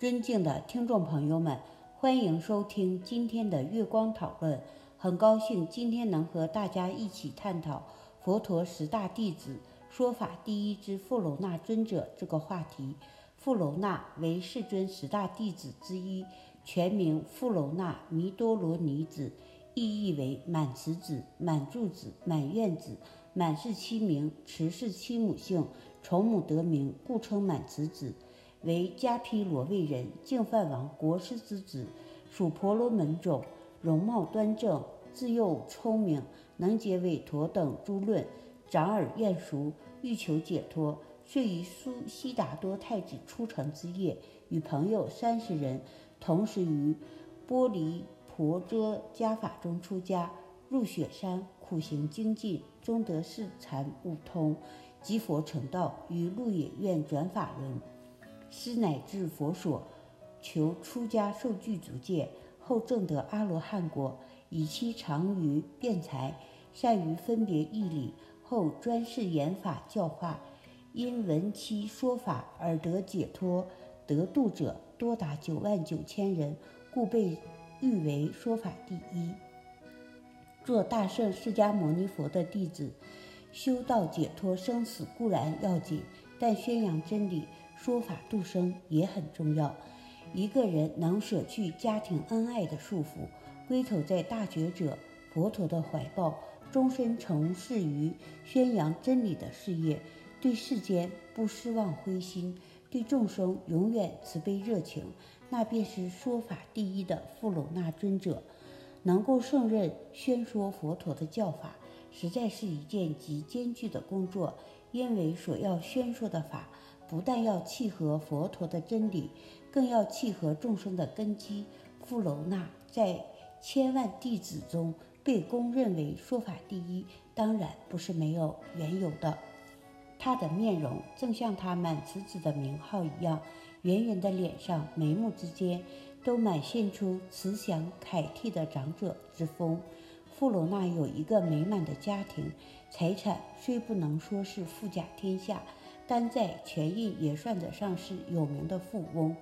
尊敬的听众朋友们，欢迎收听今天的月光讨论。很高兴今天能和大家一起探讨佛陀十大弟子说法第一之富楼那尊者这个话题。富楼那为世尊十大弟子之一，全名富楼那弥多罗尼子，意译为满慈子、满住子、满愿子。满是妻名，慈是妻母姓，从母得名，故称满慈子。为迦毗罗卫人，净饭王国师之子，属婆罗门种，容貌端正，自幼聪明，能解韦陀等诸论，长耳厌熟，欲求解脱，遂于苏悉达多太子出城之夜，与朋友三十人，同时于波离婆遮家法中出家，入雪山苦行精进，终得四禅悟通，即佛成道，于鹿野苑转法轮。师乃至佛所，求出家受具足戒，后证得阿罗汉果。以其长于辩才，善于分别义理，后专事言法教化。因闻其说法而得解脱得度者多达九万九千人，故被誉为说法第一。做大圣释迦牟尼佛的弟子，修道解脱生死固然要紧，但宣扬真理。说法度生也很重要。一个人能舍去家庭恩爱的束缚，归投在大觉者佛陀的怀抱，终身从事于宣扬真理的事业，对世间不失望灰心，对众生永远慈悲热情，那便是说法第一的富楼那尊者。能够胜任宣说佛陀的教法，实在是一件极艰巨的工作，因为所要宣说的法。不但要契合佛陀的真理，更要契合众生的根基。富楼那在千万弟子中被公认为说法第一，当然不是没有缘由的。他的面容正像他满慈子的名号一样，圆圆的脸上、眉目之间都满现出慈祥凯替的长者之风。富楼那有一个美满的家庭，财产虽不能说是富甲天下。单在权益也算得上是有名的富翁，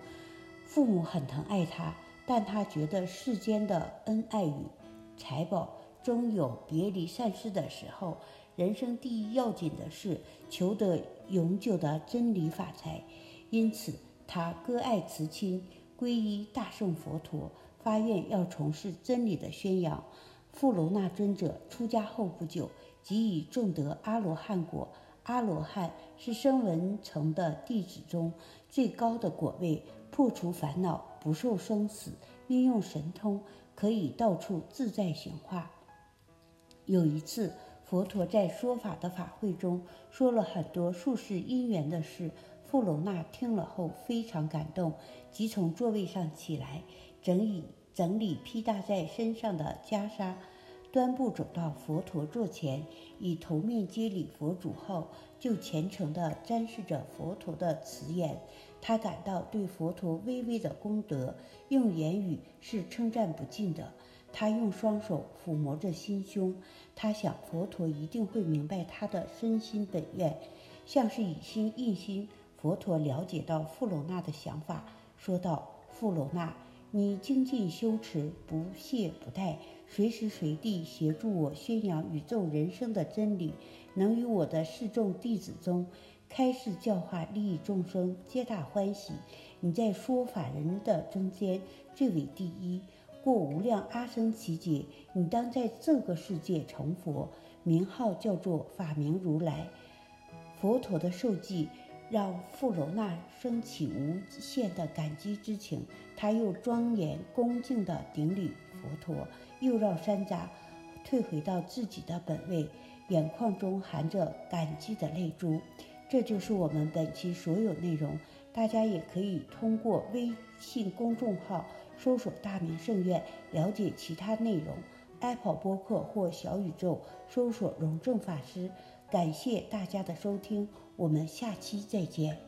父母很疼爱他，但他觉得世间的恩爱与财宝终有别离散失的时候，人生第一要紧的是求得永久的真理法财，因此他割爱慈亲，皈依大圣佛陀，发愿要从事真理的宣扬。富罗那尊者出家后不久，即已证得阿罗汉果。阿罗汉是声闻乘的弟子中最高的果位，破除烦恼，不受生死，运用神通，可以到处自在行化。有一次，佛陀在说法的法会中说了很多术士因缘的事，富楼那听了后非常感动，即从座位上起来，整理整理披搭在身上的袈裟。端步走到佛陀座前，以头面接礼佛主后，就虔诚地瞻视着佛陀的慈眼。他感到对佛陀微微的功德，用言语是称赞不尽的。他用双手抚摸着心胸，他想佛陀一定会明白他的身心本愿，像是以心印心。佛陀了解到富罗那的想法，说道：“富罗那。”你精进修持，不懈不怠，随时随地协助我宣扬宇宙人生的真理，能与我的示众弟子中开示教化，利益众生，皆大欢喜。你在说法人的中间最为第一，过无量阿僧祇劫，你当在这个世界成佛，名号叫做法明如来。佛陀的受记。让富楼那升起无限的感激之情，他又庄严恭敬地顶礼佛陀，又让山楂，退回到自己的本位，眼眶中含着感激的泪珠。这就是我们本期所有内容，大家也可以通过微信公众号搜索“大明圣院”了解其他内容，Apple 播客或小宇宙搜索“荣正法师”。感谢大家的收听，我们下期再见。